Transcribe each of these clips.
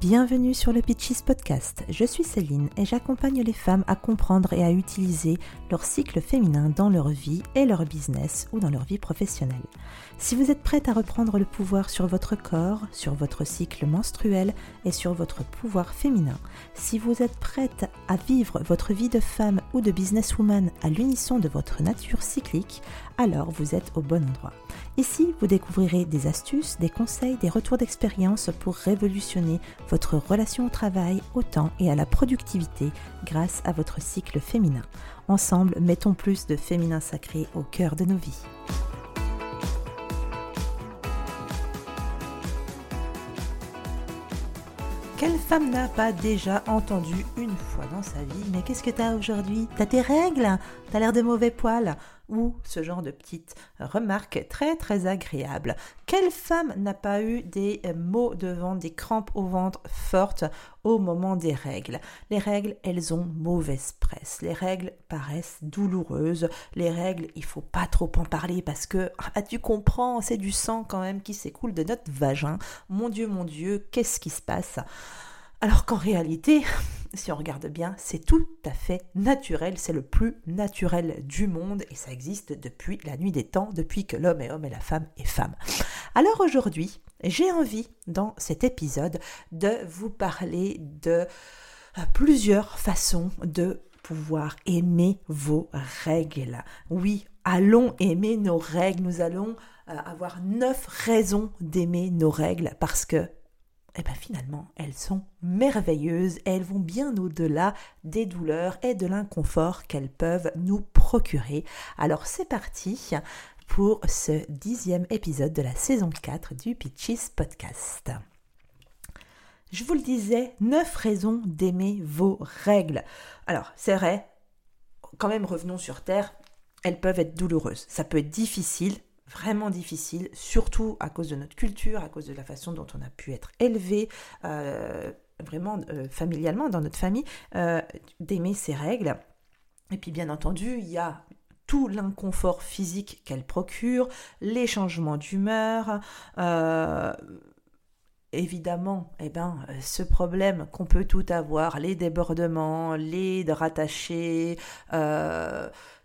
Bienvenue sur le Pitches Podcast. Je suis Céline et j'accompagne les femmes à comprendre et à utiliser leur cycle féminin dans leur vie et leur business ou dans leur vie professionnelle. Si vous êtes prête à reprendre le pouvoir sur votre corps, sur votre cycle menstruel et sur votre pouvoir féminin, si vous êtes prête à vivre votre vie de femme ou de businesswoman à l'unisson de votre nature cyclique, alors vous êtes au bon endroit. Ici, vous découvrirez des astuces, des conseils, des retours d'expérience pour révolutionner votre relation au travail, au temps et à la productivité grâce à votre cycle féminin. Ensemble, mettons plus de féminin sacré au cœur de nos vies. Quelle femme n'a pas déjà entendu une fois dans sa vie Mais qu'est-ce que t'as aujourd'hui? T'as tes règles? T'as l'air de mauvais poils ou ce genre de petites remarques très très agréables. Quelle femme n'a pas eu des maux de ventre, des crampes au ventre fortes au moment des règles? Les règles, elles ont mauvaise presse. Les règles paraissent douloureuses. Les règles, il faut pas trop en parler parce que ah, tu comprends, c'est du sang quand même qui s'écoule de notre vagin. Mon Dieu, mon Dieu, qu'est-ce qui se passe? Alors qu'en réalité, si on regarde bien, c'est tout à fait naturel, c'est le plus naturel du monde et ça existe depuis la nuit des temps, depuis que l'homme est homme et la femme est femme. Alors aujourd'hui, j'ai envie dans cet épisode de vous parler de euh, plusieurs façons de pouvoir aimer vos règles. Oui, allons aimer nos règles, nous allons euh, avoir neuf raisons d'aimer nos règles parce que eh bien finalement, elles sont merveilleuses elles vont bien au-delà des douleurs et de l'inconfort qu'elles peuvent nous procurer. Alors c'est parti pour ce dixième épisode de la saison 4 du Pitches Podcast. Je vous le disais, neuf raisons d'aimer vos règles. Alors c'est vrai, quand même revenons sur Terre, elles peuvent être douloureuses, ça peut être difficile, vraiment difficile, surtout à cause de notre culture, à cause de la façon dont on a pu être élevé, euh, vraiment euh, familialement dans notre famille, euh, d'aimer ces règles. Et puis bien entendu, il y a tout l'inconfort physique qu'elles procurent, les changements d'humeur, évidemment, eh ben, ce problème qu'on peut tout avoir, les débordements, les rattachés,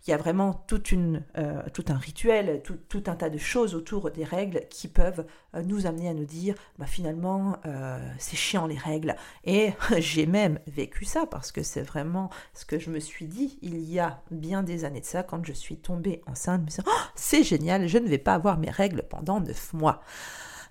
il y a vraiment euh, tout un rituel, tout, un tas de choses autour des règles qui peuvent euh, nous amener à nous dire bah, finalement euh, c'est chiant les règles. Et j'ai même vécu ça parce que c'est vraiment ce que je me suis dit il y a bien des années de ça quand je suis tombée enceinte. Oh, c'est génial, je ne vais pas avoir mes règles pendant neuf mois.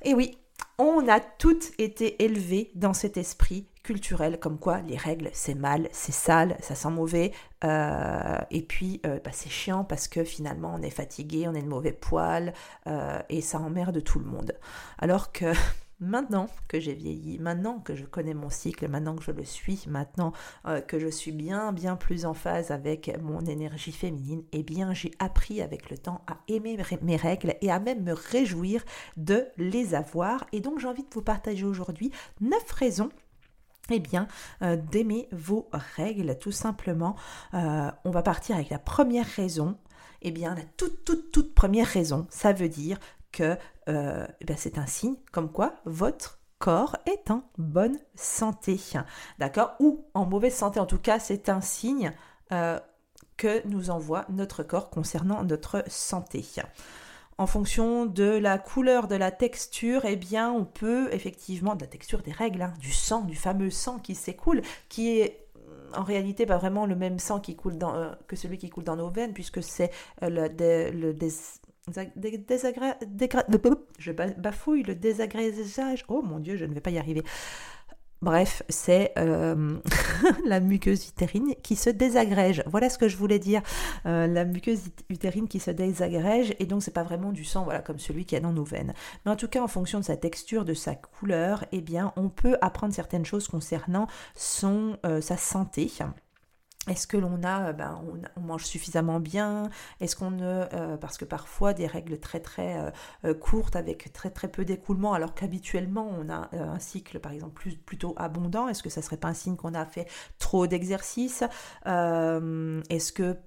Et oui, on a toutes été élevées dans cet esprit culturel comme quoi les règles c'est mal, c'est sale, ça sent mauvais euh, et puis euh, bah, c'est chiant parce que finalement on est fatigué, on est de mauvais poil euh, et ça emmerde tout le monde. Alors que Maintenant que j'ai vieilli, maintenant que je connais mon cycle, maintenant que je le suis, maintenant que je suis bien bien plus en phase avec mon énergie féminine, eh bien j'ai appris avec le temps à aimer mes règles et à même me réjouir de les avoir. Et donc j'ai envie de vous partager aujourd'hui neuf raisons eh bien, euh, d'aimer vos règles, tout simplement. Euh, on va partir avec la première raison. Eh bien, la toute, toute, toute première raison, ça veut dire que euh, eh c'est un signe comme quoi votre corps est en bonne santé. D'accord? Ou en mauvaise santé, en tout cas, c'est un signe que nous envoie notre corps concernant notre santé. En fonction de la couleur, de la texture, eh bien, on peut effectivement, de la texture des règles, hein, du sang, du fameux sang qui s'écoule, qui est en réalité pas vraiment le même sang euh, que celui qui coule dans nos veines, puisque c'est le, le, je bafouille le. Oh mon dieu, je ne vais pas y arriver. Bref, c'est euh, la muqueuse utérine qui se désagrège. Voilà ce que je voulais dire. Euh, la muqueuse utérine qui se désagrège et donc c'est pas vraiment du sang, voilà, comme celui qui est dans nos veines. Mais en tout cas, en fonction de sa texture, de sa couleur, eh bien, on peut apprendre certaines choses concernant son euh, sa santé. Est-ce que l'on a, euh, ben, on, mange suffisamment bien? Est-ce qu'on ne, euh, parce que parfois des règles très très euh, courtes avec très très peu d'écoulement, alors qu'habituellement on a un cycle par exemple plutôt abondant. Est-ce que ça serait pas un signe qu'on a fait trop d'exercices? Est-ce que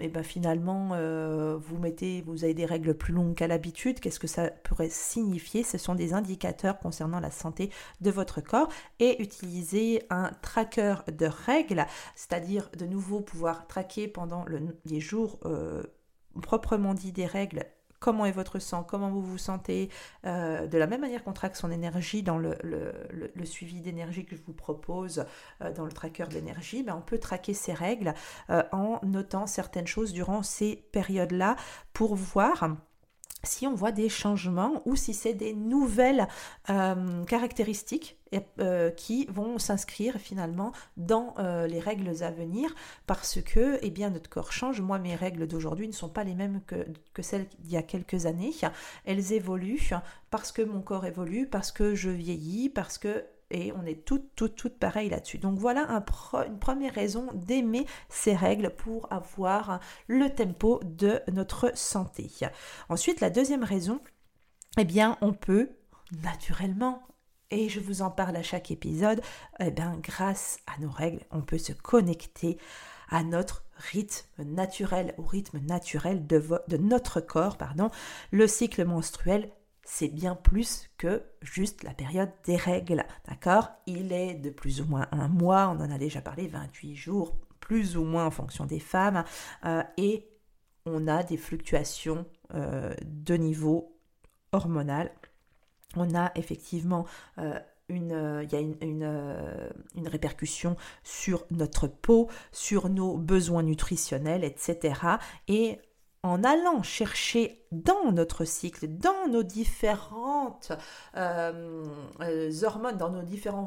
et ben finalement euh, vous mettez, vous avez des règles plus longues qu'à l'habitude, qu'est-ce que ça pourrait signifier? Ce sont des indicateurs concernant la santé de votre corps et utiliser un tracker de règles, c'est-à-dire de nouveau pouvoir traquer pendant les jours euh, proprement dit des règles comment est votre sang, comment vous vous sentez, euh, de la même manière qu'on traque son énergie dans le, suivi d'énergie que je vous propose euh, dans le tracker d'énergie, ben on peut traquer ces règles euh, en notant certaines choses durant ces périodes-là pour voir si on voit des changements ou si c'est des nouvelles caractéristiques euh, qui vont s'inscrire finalement dans euh, les règles à venir parce que eh bien, notre corps change. Moi, mes règles d'aujourd'hui ne sont pas les mêmes que, que celles d'il y a quelques années. Elles évoluent parce que mon corps évolue, parce que je vieillis, parce que et on est toutes, toutes, toutes pareilles là-dessus. Donc voilà une première raison d'aimer ces règles pour avoir le tempo de notre santé. Ensuite, la deuxième raison, eh bien, on peut naturellement et je vous en parle à chaque épisode, eh bien, grâce à nos règles, on peut se connecter à notre rythme naturel, au rythme naturel de, notre corps, pardon. Le cycle menstruel c'est bien plus que juste la période des règles, d'accord? Il est de plus ou moins un mois, on en a déjà parlé, 28 jours, plus ou moins en fonction des femmes, euh, et on a des fluctuations euh, de niveau hormonal. On a effectivement euh, une, il y a une, répercussion sur notre peau, sur nos besoins nutritionnels, etc. Et en allant chercher dans notre cycle, dans nos différentes euh, euh, hormones, dans nos,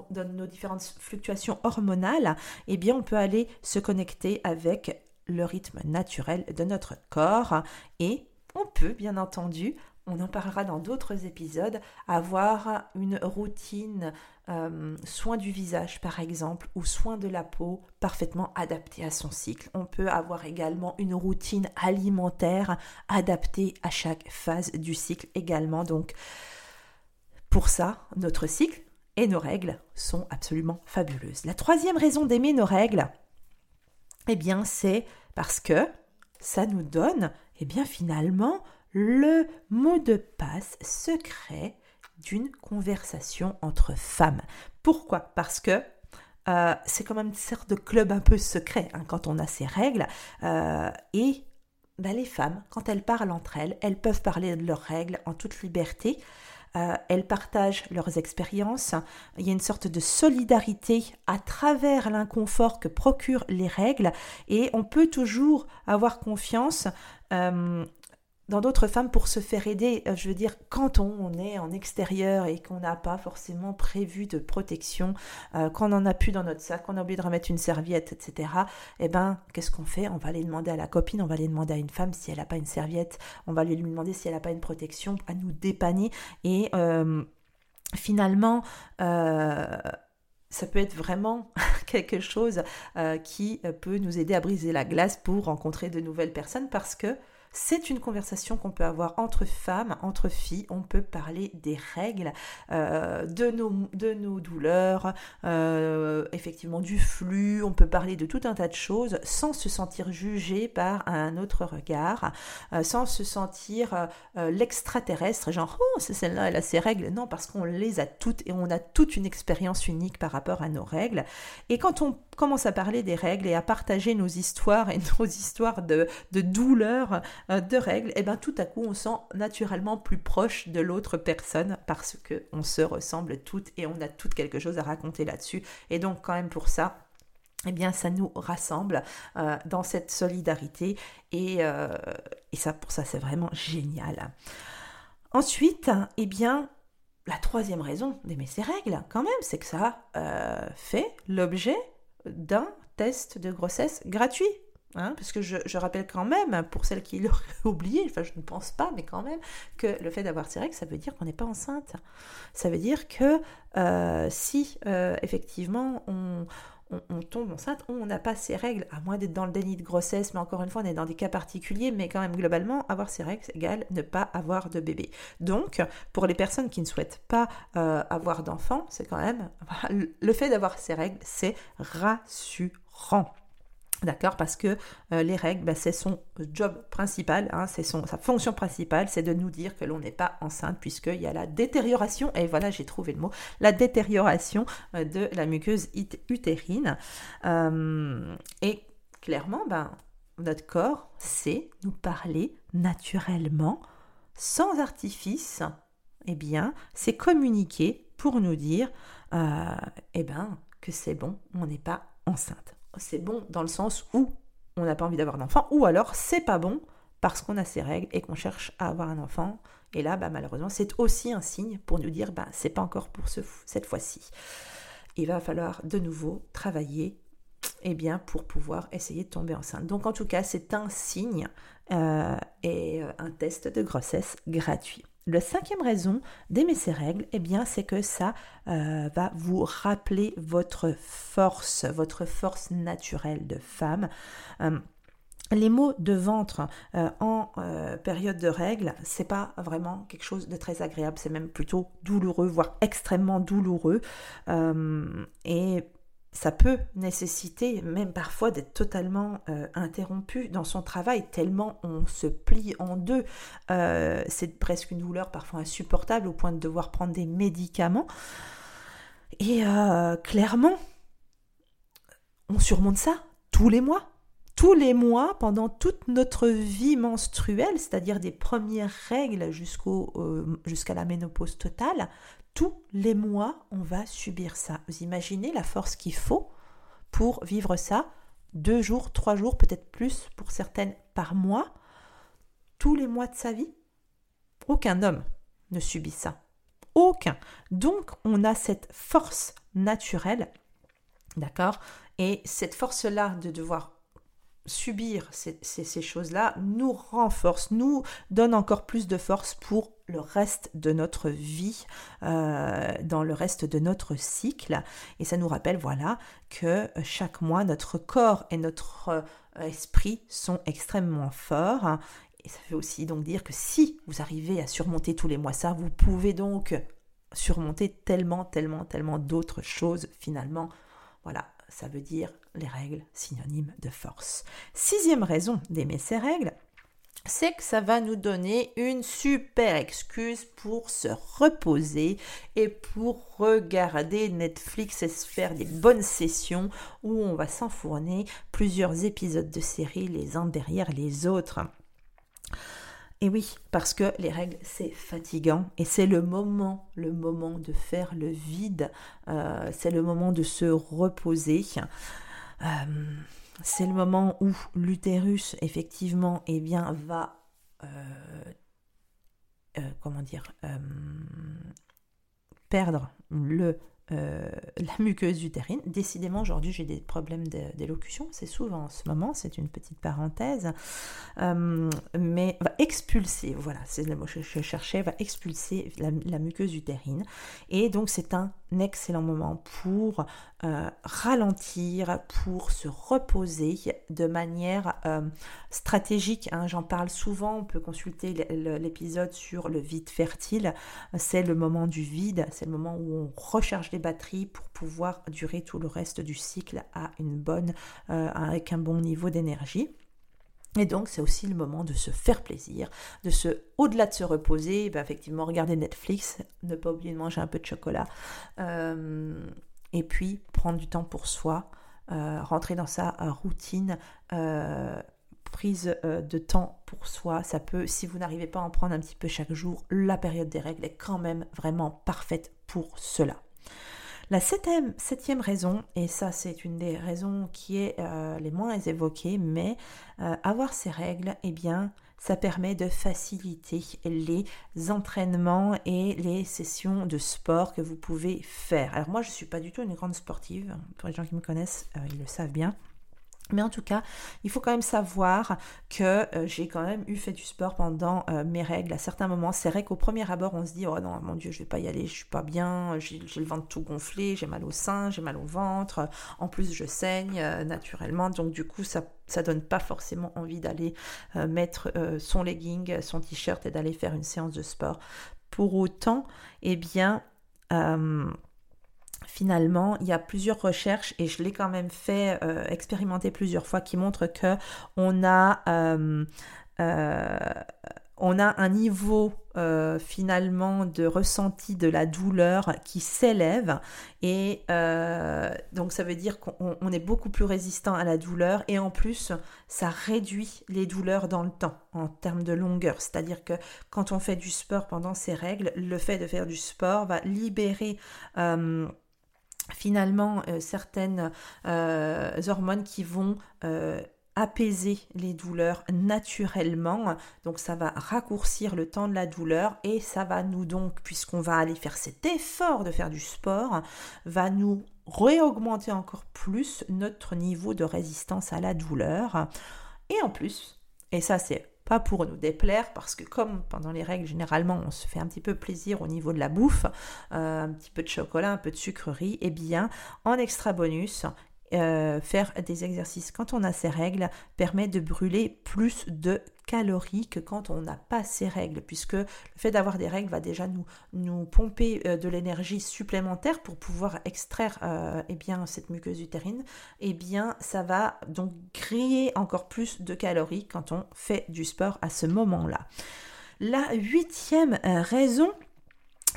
dans nos différentes fluctuations hormonales, eh bien on peut aller se connecter avec le rythme naturel de notre corps et on peut bien entendu on en parlera dans d'autres épisodes, avoir une routine euh, soin du visage par exemple ou soin de la peau parfaitement adaptée à son cycle. On peut avoir également une routine alimentaire adaptée à chaque phase du cycle également. Donc pour ça, notre cycle et nos règles sont absolument fabuleuses. La troisième raison d'aimer nos règles, eh bien c'est parce que ça nous donne, eh bien finalement, le mot de passe secret d'une conversation entre femmes. Pourquoi? Parce que euh, c'est quand même une sorte de club un peu secret hein, quand on a ces règles. Euh, et ben, les femmes, quand elles parlent entre elles, elles peuvent parler de leurs règles en toute liberté. Euh, elles partagent leurs expériences. Il y a une sorte de solidarité à travers l'inconfort que procurent les règles et on peut toujours avoir confiance dans d'autres femmes pour se faire aider. Euh, je veux dire, quand on, est en extérieur et qu'on n'a pas forcément prévu de protection, euh, qu'on en a plus dans notre sac, qu'on a oublié de remettre une serviette, etc. Eh ben, qu'est-ce qu'on fait? On va aller demander à la copine, on va aller demander à une femme si elle n'a pas une serviette, on va lui demander si elle n'a pas une protection, à nous dépanner. Et euh, finalement, ça peut être vraiment quelque chose qui peut nous aider à briser la glace pour rencontrer de nouvelles personnes parce que c'est une conversation qu'on peut avoir entre femmes, entre filles. On peut parler des règles, euh, de, nos, douleurs, euh, effectivement du flux. On peut parler de tout un tas de choses sans se sentir jugé par un autre regard, euh, sans se sentir l'extraterrestre, genre oh c'est celle-là, elle a ses règles. Non, parce qu'on les a toutes et on a toute une expérience unique par rapport à nos règles. Et quand on commence à parler des règles et à partager nos histoires et nos histoires de, de douleurs, euh, de règles, et eh bien tout à coup on sent naturellement plus proche de l'autre personne parce que on se ressemble toutes et on a toutes quelque chose à raconter là-dessus. Et donc quand même pour ça, eh bien, ça nous rassemble euh, dans cette solidarité et, euh, et ça, pour ça, c'est vraiment génial. Ensuite, eh bien, la troisième raison d'aimer ces règles, quand même, c'est que ça fait l'objet d'un test de grossesse gratuit. Hein, parce que je, rappelle quand même, pour celles qui l'auraient oublié, enfin je ne pense pas, mais quand même, que le fait d'avoir règles, ça veut dire qu'on n'est pas enceinte. Ça veut dire que euh, si euh, effectivement on, on, tombe enceinte, on n'a pas ces règles, à moins d'être dans le déni de grossesse, mais encore une fois, on est dans des cas particuliers, mais quand même, globalement, avoir ces règles égale ne pas avoir de bébé. Donc, pour les personnes qui ne souhaitent pas euh, avoir d'enfant, c'est quand même, le fait d'avoir ces règles, c'est rassurant. D'accord Parce que euh, les règles, bah, c'est son job principal, hein, c'est sa fonction principale, c'est de nous dire que l'on n'est pas enceinte, puisqu'il y a la détérioration, et voilà, j'ai trouvé le mot, la détérioration euh, de la muqueuse utérine. Euh, et clairement, ben, notre corps sait nous parler naturellement, sans artifice, eh bien, c'est communiquer pour nous dire eh ben, que c'est bon, on n'est pas enceinte c'est bon dans le sens où on n'a pas envie d'avoir d'enfant, ou alors c'est pas bon parce qu'on a ses règles et qu'on cherche à avoir un enfant. Et là, bah, malheureusement, c'est aussi un signe pour nous dire, bah, c'est pas encore pour ce, cette fois-ci. Il va falloir de nouveau travailler eh bien, pour pouvoir essayer de tomber enceinte. Donc en tout cas, c'est un signe euh, et euh, un test de grossesse gratuit. La cinquième raison d'aimer ces règles, eh bien, c'est que ça euh, va vous rappeler votre force, votre force naturelle de femme. Euh, les maux de ventre euh, en période de règles, c'est pas vraiment quelque chose de très agréable, c'est même plutôt douloureux, voire extrêmement douloureux. Ça peut nécessiter même parfois d'être totalement euh, interrompu dans son travail, tellement on se plie en deux. Euh, c'est presque une douleur parfois insupportable au point de devoir prendre des médicaments. Et euh, clairement, on surmonte ça tous les mois. Tous les mois, pendant toute notre vie menstruelle, c'est-à-dire des premières règles jusqu'à la ménopause totale, les mois, on va subir ça. Vous imaginez la force qu'il faut pour vivre ça Deux jours, trois jours, peut-être plus pour certaines par mois, tous les mois de sa vie Aucun homme ne subit ça. Aucun. Donc, on a cette force naturelle, d'accord? Et cette force-là de devoir subir ces, choses-là nous renforce, nous donne encore plus de force pour le reste de notre vie, euh, dans le reste de notre cycle. Et ça nous rappelle, voilà, que chaque mois, notre corps et notre euh, esprit sont extrêmement forts. Et ça veut aussi donc dire que si vous arrivez à surmonter tous les mois ça, vous pouvez donc surmonter tellement, tellement, tellement d'autres choses finalement. Voilà, ça veut dire les règles synonymes de force. Sixième raison d'aimer ces règles, c'est que ça va nous donner une super excuse pour se reposer et pour regarder Netflix et se faire des bonnes sessions où on va s'enfourner plusieurs épisodes de série les uns derrière les autres. Et oui, parce que les règles, c'est fatigant et c'est le moment, le moment de faire le vide, euh, c'est le moment de se reposer. Euh, c'est le moment où l'utérus, effectivement, eh bien, va... Euh, comment dire perdre euh, la muqueuse utérine. Décidément, aujourd'hui, j'ai des problèmes d'élocution. C'est souvent en ce moment, c'est une petite parenthèse. Euh, mais va expulser, voilà, c'est le mot que je cherchais, va expulser la, muqueuse utérine. Et donc, c'est un excellent moment pour euh, ralentir, pour se reposer de manière stratégique. Hein. J'en parle souvent, on peut consulter l'épisode sur le vide fertile. C'est le moment du vide, c'est le moment où on recharge les batterie pour pouvoir durer tout le reste du cycle à euh, avec un bon niveau d'énergie. Et donc, c'est aussi le moment de se faire plaisir, de se, au-delà de se reposer, ben, effectivement, regarder Netflix, ne pas oublier de manger un peu de chocolat, euh, et puis prendre du temps pour soi, euh, rentrer dans sa routine prise de temps pour soi. Ça peut, si vous n'arrivez pas à en prendre un petit peu chaque jour, la période des règles est quand même vraiment parfaite pour cela. La septième, raison, et ça c'est une des raisons qui est euh, les moins évoquées, mais euh, avoir ces règles, eh bien, ça permet de faciliter les entraînements et les sessions de sport que vous pouvez faire. Alors moi, je ne suis pas du tout une grande sportive. Pour les gens qui me connaissent, euh, ils le savent bien. Mais en tout cas, il faut quand même savoir que euh, j'ai quand même eu fait du sport pendant euh, mes règles. À certains moments, c'est vrai qu'au premier abord, on se dit oh non mon Dieu, je vais pas y aller, je suis pas bien, j'ai le ventre tout gonflé, j'ai mal au sein, j'ai mal au ventre. En plus, je saigne euh, naturellement, donc du coup, ça ça donne pas forcément envie d'aller mettre son legging, son t-shirt et d'aller faire une séance de sport. Pour autant, eh bien finalement, il y a plusieurs recherches et je l'ai quand même fait expérimenter plusieurs fois qui montrent que on a on a un niveau euh, finalement de ressenti de la douleur qui s'élève et euh, donc ça veut dire qu'on est beaucoup plus résistant à la douleur et en plus ça réduit les douleurs dans le temps en termes de longueur. C'est à dire que quand on fait du sport pendant ces règles le fait de faire du sport va libérer euh, finalement certaines hormones qui vont apaiser les douleurs naturellement. Donc ça va raccourcir le temps de la douleur et ça va nous donc, puisqu'on va aller faire cet effort de faire du sport, va nous réaugmenter encore plus notre niveau de résistance à la douleur. Et en plus, et ça c'est pas pour nous déplaire, parce que comme pendant les règles, généralement, on se fait un petit peu plaisir au niveau de la bouffe, euh, un petit peu de chocolat, un peu de sucrerie, et eh bien, en extra bonus, euh, faire des exercices quand on a ses règles permet de brûler plus de calories que quand on n'a pas ces règles, puisque le fait d'avoir des règles va déjà nous, nous pomper euh, de l'énergie supplémentaire pour pouvoir extraire euh, eh bien, cette muqueuse utérine, et eh bien ça va donc créer encore plus de calories quand on fait du sport à ce moment-là. La huitième raison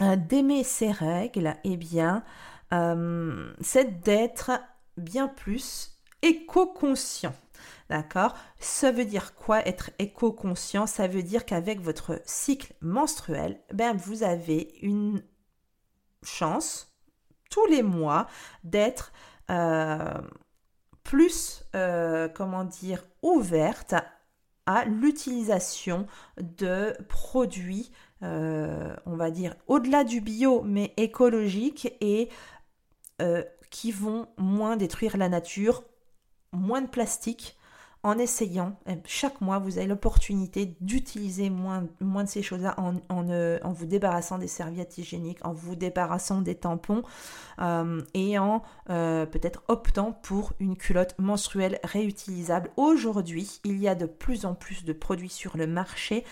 d'aimer ces règles, eh bien, c'est d'être bien plus éco-conscient. D'accord? Ça veut dire quoi être éco-conscient? Ça veut dire qu'avec votre cycle menstruel, ben, vous avez une chance tous les mois d'être euh, plus, euh, comment dire, ouverte à l'utilisation de produits, euh, on va dire, au-delà du bio, mais écologiques et qui vont moins détruire la nature, moins de plastique, en essayant, eh, chaque mois, vous avez l'opportunité d'utiliser moins, moins de ces choses-là en, euh, vous débarrassant des serviettes hygiéniques, en vous débarrassant des tampons euh, et en euh, peut-être optant pour une culotte menstruelle réutilisable. Aujourd'hui, il y a de plus en plus de produits sur le marché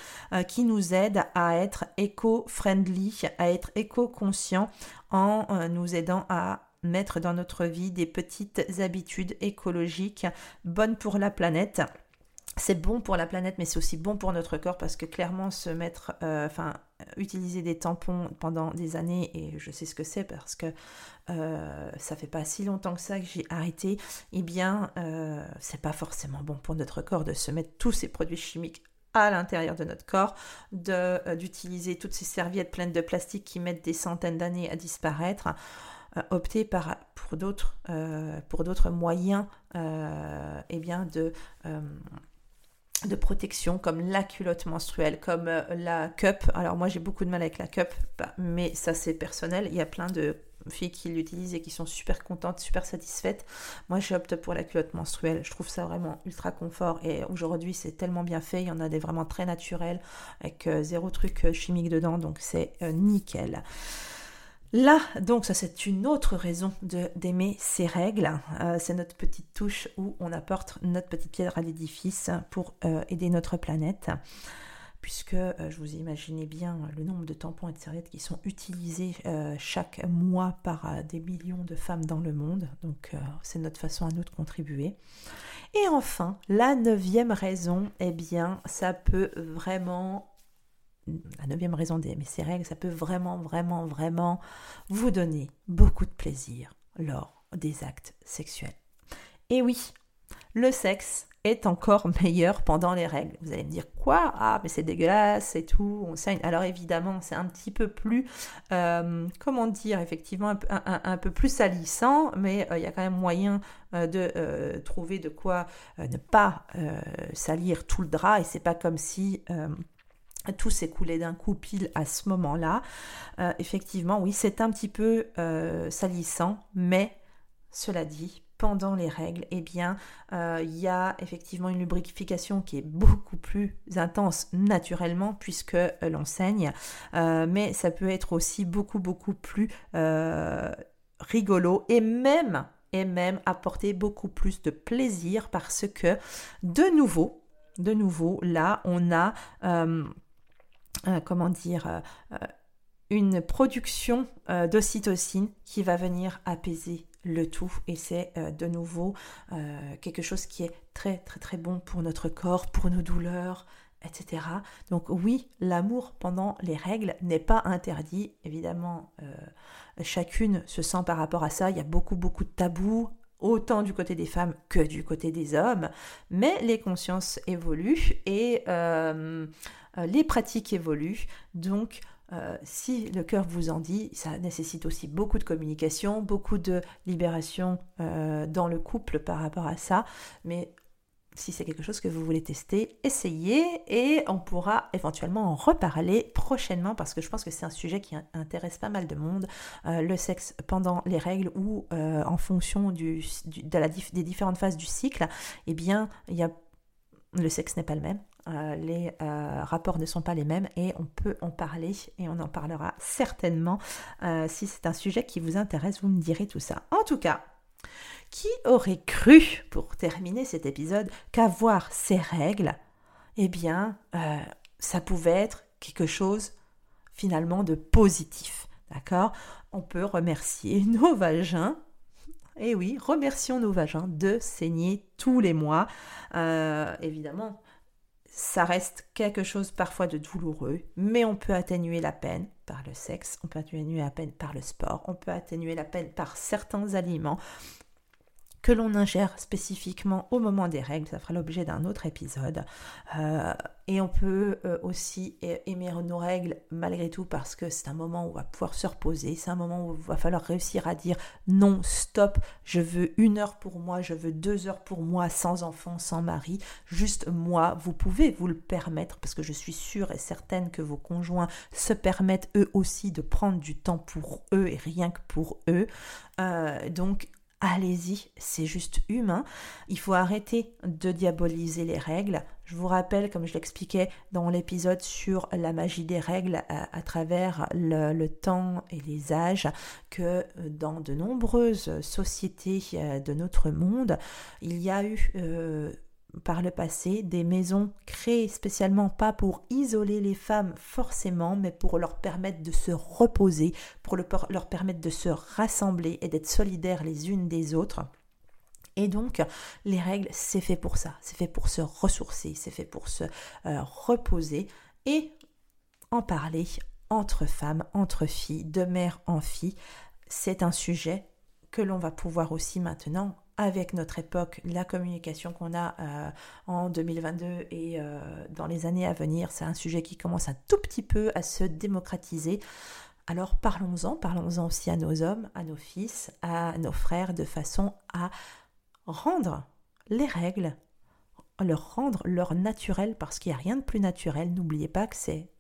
qui nous aident à être éco-friendly, à être éco-conscient en nous aidant à mettre dans notre vie des petites habitudes écologiques bonnes pour la planète. C'est bon pour la planète, mais c'est aussi bon pour notre corps parce que clairement se mettre, euh, enfin, utiliser des tampons pendant des années, et je sais ce que c'est parce que euh, ça fait pas si longtemps que ça que j'ai arrêté, eh bien, euh, c'est pas forcément bon pour notre corps de se mettre tous ces produits chimiques à l'intérieur de notre corps, d'utiliser toutes ces serviettes pleines de plastique qui mettent des centaines d'années à disparaître. Euh, opter par, pour d'autres euh, pour d'autres moyens euh, eh de de protection comme la culotte menstruelle, comme la cup. Alors moi j'ai beaucoup de mal avec la cup, bah, mais ça c'est personnel. Il y a plein de filles qui l'utilisent et qui sont super contentes, super satisfaites. Moi j'opte pour la culotte menstruelle. Je trouve ça vraiment ultra confort et aujourd'hui c'est tellement bien fait. Il y en a des vraiment très naturels avec zéro truc chimique dedans, donc c'est nickel. Là, donc, ça c'est une autre raison d'aimer ces règles. Euh, c'est notre petite touche où on apporte notre petite pierre à l'édifice pour euh, aider notre planète. Puisque euh, je vous imaginez bien le nombre de tampons et de serviettes qui sont utilisés chaque mois par des millions de femmes dans le monde. Donc, c'est notre façon à nous de contribuer. Et enfin, la neuvième raison, eh bien, ça peut vraiment la neuvième raison d'aimer ces règles, ça peut vraiment, vraiment, vraiment vous donner beaucoup de plaisir lors des actes sexuels. Et oui, le sexe est encore meilleur pendant les règles. Vous allez me dire quoi? Ah, mais c'est dégueulasse et tout, on saigne. Alors évidemment, c'est un petit peu plus, euh, comment dire, effectivement, un, peu plus salissant, mais euh, il y a quand même moyen euh, de trouver de quoi ne pas salir tout le drap et c'est pas comme si tout s'écoulait d'un coup pile à ce moment-là. Euh, effectivement, oui, c'est un petit peu euh, salissant, mais cela dit, pendant les règles, eh bien, euh, il y a effectivement une lubrification qui est beaucoup plus intense naturellement puisque l'on saigne, mais ça peut être aussi beaucoup beaucoup plus rigolo et même et même apporter beaucoup plus de plaisir parce que de nouveau, de nouveau, là, on a euh, comment dire, euh, euh, une production d'ocytocine qui va venir apaiser le tout et c'est de nouveau quelque chose qui est très très très bon pour notre corps, pour nos douleurs, etc. Donc oui, l'amour pendant les règles n'est pas interdit. Évidemment, chacune se sent par rapport à ça. Il y a beaucoup beaucoup de tabous autant du côté des femmes que du côté des hommes, mais les consciences évoluent et les pratiques évoluent. Donc euh, si le cœur vous en dit, ça nécessite aussi beaucoup de communication, beaucoup de libération euh, dans le couple par rapport à ça. Mais si c'est quelque chose que vous voulez tester, essayez et on pourra éventuellement en reparler prochainement parce que je pense que c'est un sujet qui intéresse pas mal de monde. Euh, le sexe pendant les règles ou en fonction des différentes phases du cycle, eh bien, y a, le sexe n'est pas le même. Euh, les euh, rapports ne sont pas les mêmes et on peut en parler et on en parlera certainement. Euh, si c'est un sujet qui vous intéresse, vous me direz tout ça. En tout cas, qui aurait cru, pour terminer cet épisode, qu'avoir ces règles, eh bien, ça pouvait être quelque chose finalement de positif. D'accord? On peut remercier nos vagins et oui, remercions nos vagins de saigner tous les mois. évidemment, ça reste quelque chose parfois de douloureux, mais on peut atténuer la peine par le sexe, on peut atténuer la peine par le sport, on peut atténuer la peine par certains aliments que l'on ingère spécifiquement au moment des règles, ça fera l'objet d'un autre épisode. Euh, et on peut euh, aussi aimer nos règles malgré tout parce que c'est un moment où on va pouvoir se reposer, c'est un moment où il va falloir réussir à dire non, stop, je veux une heure pour moi, je veux deux heures pour moi, sans enfant, sans mari, juste moi. Vous pouvez vous le permettre parce que je suis sûre et certaine que vos conjoints se permettent eux aussi de prendre du temps pour eux et rien que pour eux. Euh, donc allez-y, c'est juste humain. Il faut arrêter de diaboliser les règles. Je vous rappelle, comme je l'expliquais dans l'épisode sur la magie des règles à, travers le, temps et les âges, que dans de nombreuses sociétés euh, de notre monde, il y a eu... Euh, par le passé des maisons créées spécialement pas pour isoler les femmes forcément, mais pour leur permettre de se reposer, pour leur permettre de se rassembler et d'être solidaires les unes des autres. Et donc, les règles, c'est fait pour ça, c'est fait pour se ressourcer, c'est fait pour se euh, reposer et en parler entre femmes, entre filles, de mère en fille. C'est un sujet que l'on va pouvoir aussi maintenant avec notre époque, la communication qu'on a euh, en 2022 et euh, dans les années à venir, c'est un sujet qui commence un tout petit peu à se démocratiser. Alors parlons-en, parlons-en aussi à nos hommes, à nos fils, à nos frères, de façon à rendre les règles, leur rendre leur naturel, parce qu'il n'y a rien de plus naturel. N'oubliez pas que c'est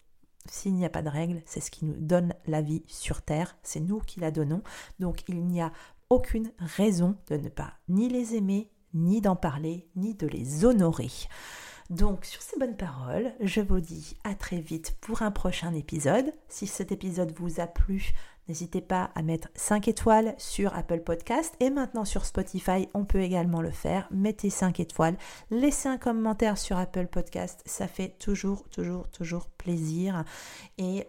s'il n'y a pas de règles, c'est ce qui nous donne la vie sur Terre, c'est nous qui la donnons. Donc il n'y a aucune raison de ne pas ni les aimer, ni d'en parler, ni de les honorer. Donc sur ces bonnes paroles, je vous dis à très vite pour un prochain épisode. Si cet épisode vous a plu, n'hésitez pas à mettre 5 étoiles sur Apple Podcast et maintenant sur Spotify, on peut également le faire. Mettez 5 étoiles, laissez un commentaire sur Apple Podcast, ça fait toujours toujours toujours plaisir et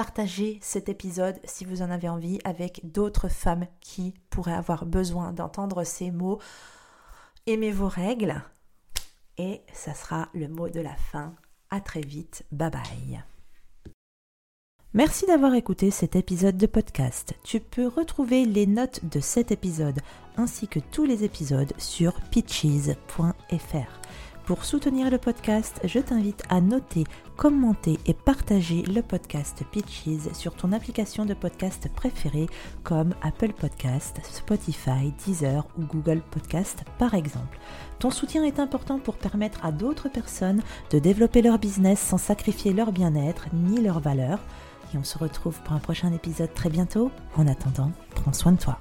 Partagez cet épisode si vous en avez envie avec d'autres femmes qui pourraient avoir besoin d'entendre ces mots. Aimez vos règles et ça sera le mot de la fin. À très vite. Bye bye. Merci d'avoir écouté cet épisode de podcast. Tu peux retrouver les notes de cet épisode ainsi que tous les épisodes sur pitches.fr. Pour soutenir le podcast, je t'invite à noter, commenter et partager le podcast Pitches sur ton application de podcast préférée comme Apple Podcast, Spotify, Deezer ou Google Podcast par exemple. Ton soutien est important pour permettre à d'autres personnes de développer leur business sans sacrifier leur bien-être ni leurs valeurs. Et on se retrouve pour un prochain épisode très bientôt. En attendant, prends soin de toi.